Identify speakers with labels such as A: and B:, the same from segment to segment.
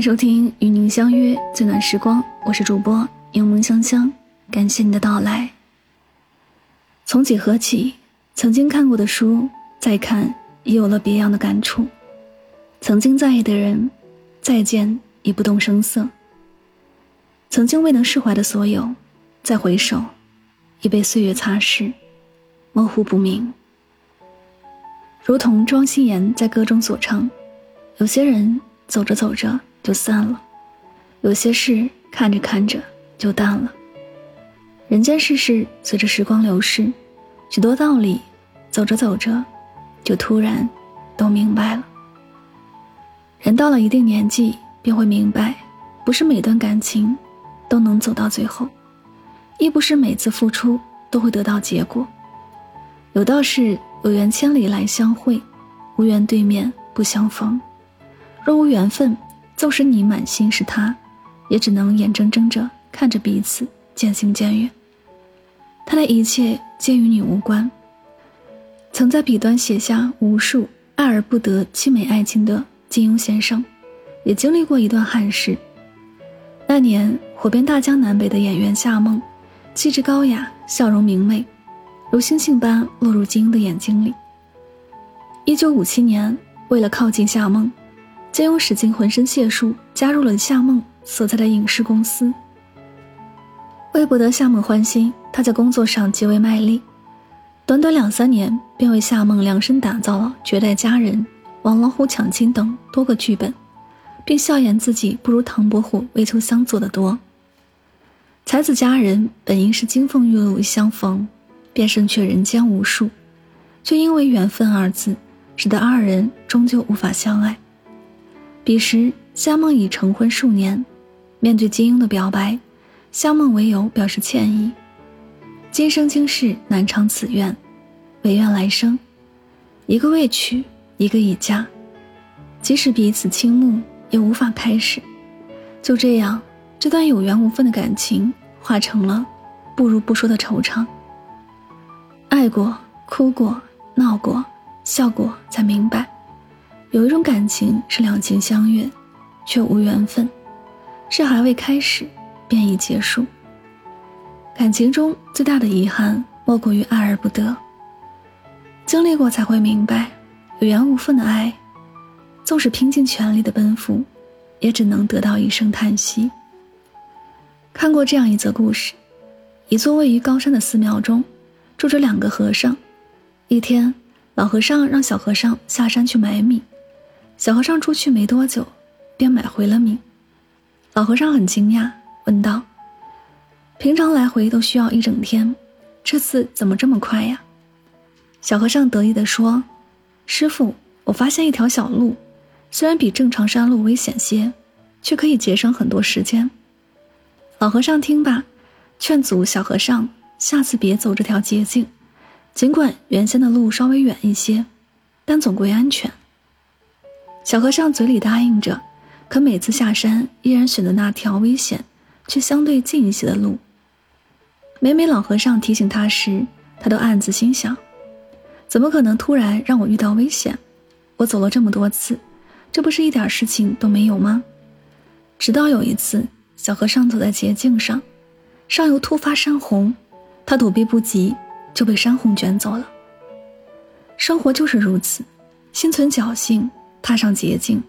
A: 收听与您相约最暖时光，我是主播柠檬香香，感谢你的到来。从几何起，曾经看过的书，再看已有了别样的感触；曾经在意的人，再见已不动声色；曾经未能释怀的所有，再回首，已被岁月擦拭，模糊不明。如同庄心妍在歌中所唱：“有些人走着走着。”就散了，有些事看着看着就淡了。人间世事随着时光流逝，许多道理走着走着就突然都明白了。人到了一定年纪，便会明白，不是每段感情都能走到最后，亦不是每次付出都会得到结果。有道是有缘千里来相会，无缘对面不相逢。若无缘分。纵使你满心是他，也只能眼睁睁着看着彼此渐行渐远。他的一切皆与你无关。曾在笔端写下无数爱而不得凄美爱情的金庸先生，也经历过一段憾事。那年火遍大江南北的演员夏梦，气质高雅，笑容明媚，如星星般落入金庸的眼睛里。一九五七年，为了靠近夏梦。金庸使尽浑身解数，加入了夏梦所在的影视公司。为博得夏梦欢心，他在工作上极为卖力，短短两三年便为夏梦量身打造了《绝代佳人》《王老虎抢亲》等多个剧本，并笑言自己不如唐伯虎、魏秋香做得多。才子佳人本应是金凤玉露相逢，便胜却人间无数，却因为缘分二字，使得二人终究无法相爱。彼时，夏梦已成婚数年，面对金庸的表白，夏梦唯有表示歉意。今生今世难偿此愿，唯愿来生，一个未娶，一个已嫁，即使彼此倾慕，也无法开始。就这样，这段有缘无分的感情化成了不如不说的惆怅。爱过，哭过，闹过，笑过，才明白。有一种感情是两情相悦，却无缘分，是还未开始便已结束。感情中最大的遗憾莫过于爱而不得。经历过才会明白，有缘无分的爱，纵使拼尽全力的奔赴，也只能得到一声叹息。看过这样一则故事：一座位于高山的寺庙中，住着两个和尚。一天，老和尚让小和尚下山去买米。小和尚出去没多久，便买回了米。老和尚很惊讶，问道：“平常来回都需要一整天，这次怎么这么快呀？”小和尚得意地说：“师傅，我发现一条小路，虽然比正常山路危险些，却可以节省很多时间。”老和尚听罢，劝阻小和尚下次别走这条捷径，尽管原先的路稍微远一些，但总归安全。小和尚嘴里答应着，可每次下山依然选择那条危险却相对近一些的路。每每老和尚提醒他时，他都暗自心想：怎么可能突然让我遇到危险？我走了这么多次，这不是一点事情都没有吗？直到有一次，小和尚走在捷径上，上游突发山洪，他躲避不及，就被山洪卷走了。生活就是如此，心存侥幸。踏上捷径，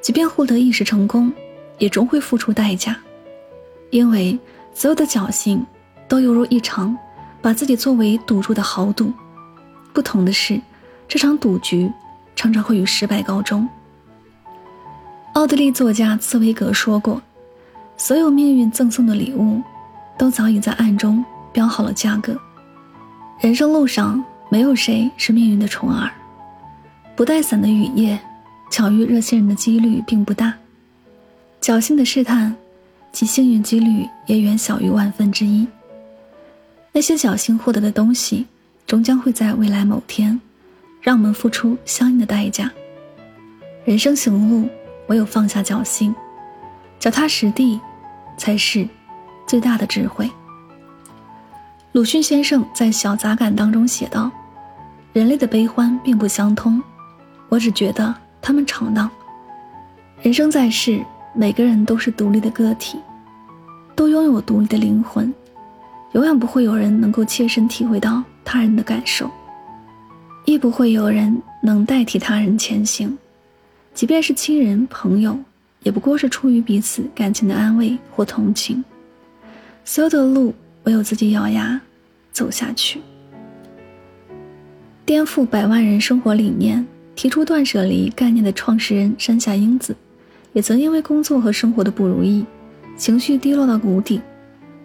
A: 即便获得一时成功，也终会付出代价。因为所有的侥幸，都犹如一场把自己作为赌注的豪赌。不同的是，这场赌局常常会以失败告终。奥地利作家茨威格说过：“所有命运赠送的礼物，都早已在暗中标好了价格。人生路上，没有谁是命运的宠儿。不带伞的雨夜。”巧遇热心人的几率并不大，侥幸的试探，其幸运几率也远小于万分之一。那些侥幸获得的东西，终将会在未来某天，让我们付出相应的代价。人生行路，唯有放下侥幸，脚踏实地，才是最大的智慧。鲁迅先生在《小杂感》当中写道：“人类的悲欢并不相通，我只觉得。”他们吵闹，人生在世，每个人都是独立的个体，都拥有独立的灵魂，永远不会有人能够切身体会到他人的感受，亦不会有人能代替他人前行。即便是亲人朋友，也不过是出于彼此感情的安慰或同情。所有的路，唯有自己咬牙走下去。颠覆百万人生活理念、提出断舍离概念的创始人山下英子，也曾因为工作和生活的不如意，情绪低落到谷底。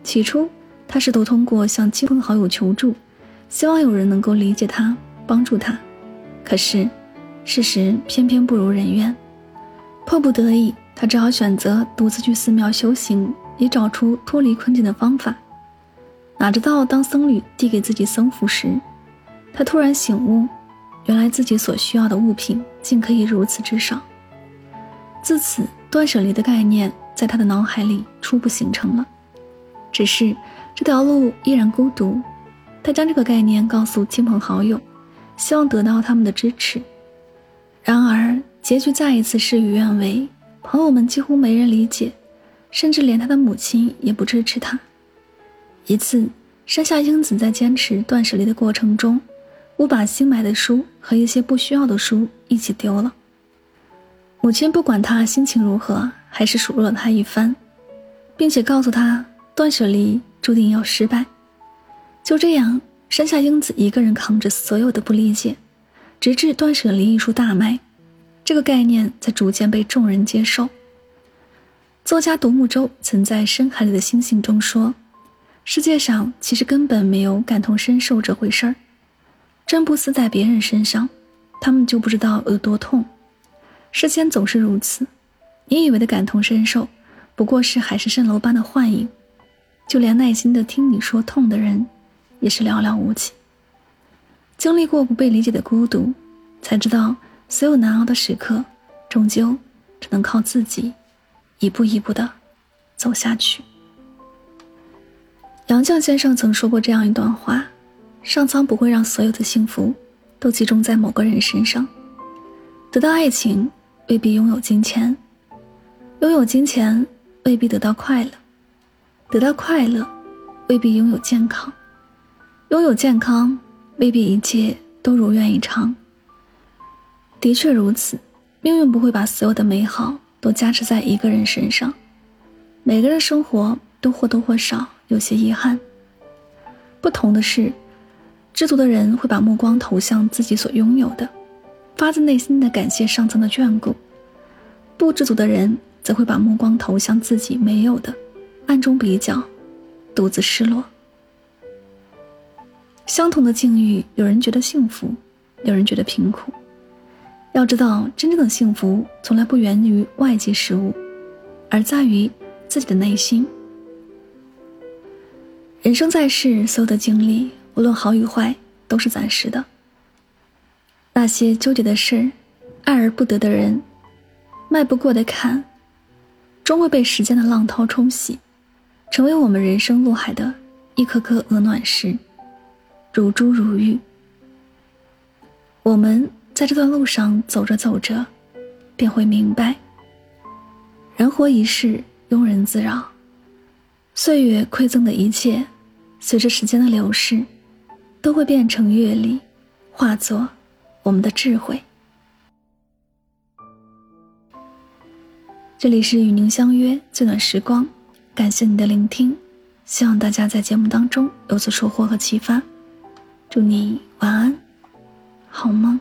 A: 起初，他试图通过向亲朋好友求助，希望有人能够理解他、帮助他。可是，事实偏偏不如人愿。迫不得已，他只好选择独自去寺庙修行，以找出脱离困境的方法。哪知道，当僧侣递给自己僧服时，他突然醒悟，原来自己所需要的物品竟可以如此之少。自此，断舍离的概念在他的脑海里初步形成了。只是这条路依然孤独。他将这个概念告诉亲朋好友，希望得到他们的支持。然而，结局再一次事与愿违。朋友们几乎没人理解，甚至连他的母亲也不支持他。一次，山下英子在坚持断舍离的过程中。我把新买的书和一些不需要的书一起丢了。母亲不管他心情如何，还是数落了他一番，并且告诉他断舍离注定要失败。就这样，山下英子一个人扛着所有的不理解，直至断舍离一书大卖，这个概念才逐渐被众人接受。作家独木舟曾在《深海里的星星》中说：“世界上其实根本没有感同身受这回事儿。”真不死在别人身上，他们就不知道有多痛。世间总是如此，你以为的感同身受，不过是海市蜃楼般的幻影。就连耐心的听你说痛的人，也是寥寥无几。经历过不被理解的孤独，才知道所有难熬的时刻，终究只能靠自己，一步一步的走下去。杨绛先生曾说过这样一段话。上苍不会让所有的幸福都集中在某个人身上。得到爱情未必拥有金钱，拥有金钱未必得到快乐，得到快乐未必拥有健康，拥有健康未必一切都如愿以偿。的确如此，命运不会把所有的美好都加持在一个人身上。每个人生活都或多或少有些遗憾。不同的是。知足的人会把目光投向自己所拥有的，发自内心的感谢上苍的眷顾；不知足的人则会把目光投向自己没有的，暗中比较，独自失落。相同的境遇，有人觉得幸福，有人觉得贫苦。要知道，真正的幸福从来不源于外界事物，而在于自己的内心。人生在世，所有的经历。无论好与坏，都是暂时的。那些纠结的事，爱而不得的人，迈不过的坎，终会被时间的浪涛冲洗，成为我们人生路海的一颗颗鹅卵石，如珠如玉。我们在这段路上走着走着，便会明白：人活一世，庸人自扰。岁月馈赠的一切，随着时间的流逝。都会变成阅历，化作我们的智慧。这里是与您相约最暖时光，感谢你的聆听，希望大家在节目当中有所收获和启发。祝你晚安，好梦。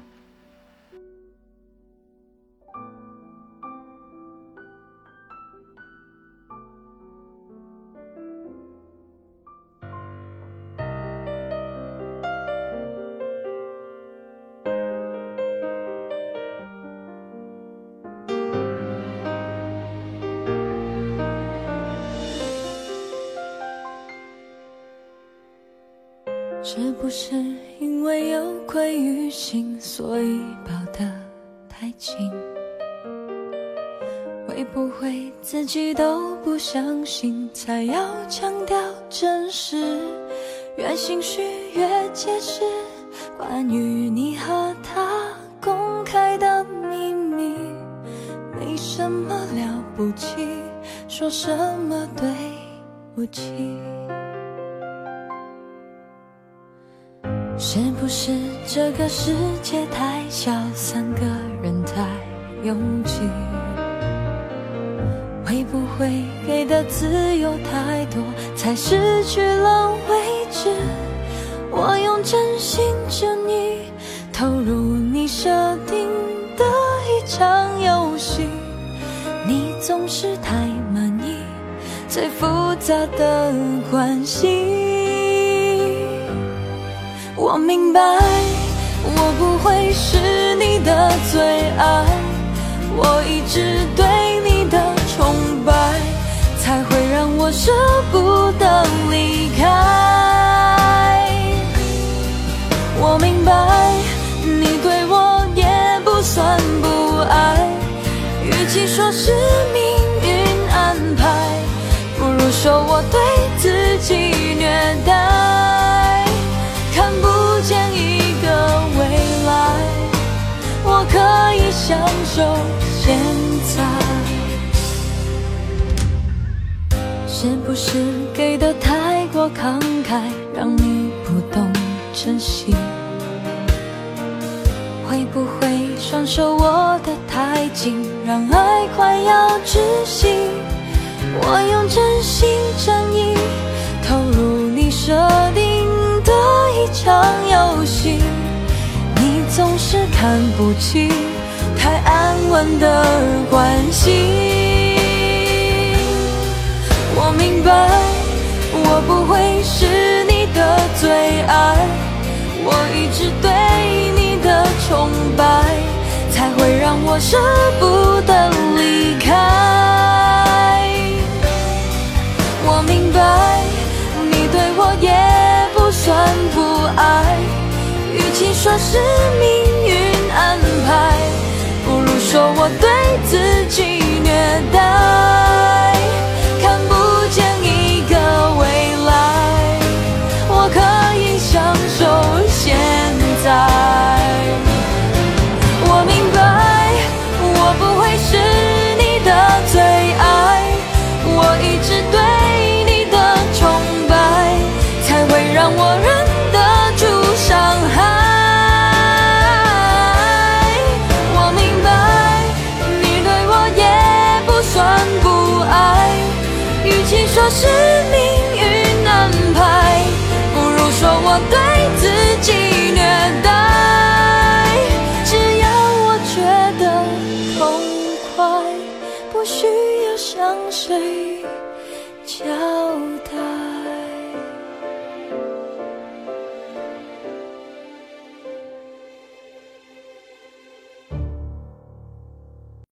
B: 不是因为有愧于心，所以抱得太紧？会不会自己都不相信，才要强调真实？越心虚越解释，关于你和他公开的秘密。没。什么了不起，说什么对不起。是不是这个世界太小，三个人太拥挤？会不会给的自由太多，才失去了位置？我用真心真意投入你设定的一场游戏，你总是太满意最复杂的关系。我明白，我不会是你的最爱，我一直对你的崇拜，才会让我舍不得离开。我明白，你对我也不算不爱，与其说是命运安排，不如说我对自己虐待。就现在。是不是给的太过慷慨，让你不懂珍惜？会不会双手握得太紧，让爱快要窒息？我用真心真意投入你设定。的一场游戏，你总是看不起太安稳的关系。我明白，我不会是你的最爱，我一直对你的崇拜，才会让我舍不得离开。我明白，你对我也不。算不爱，与其说是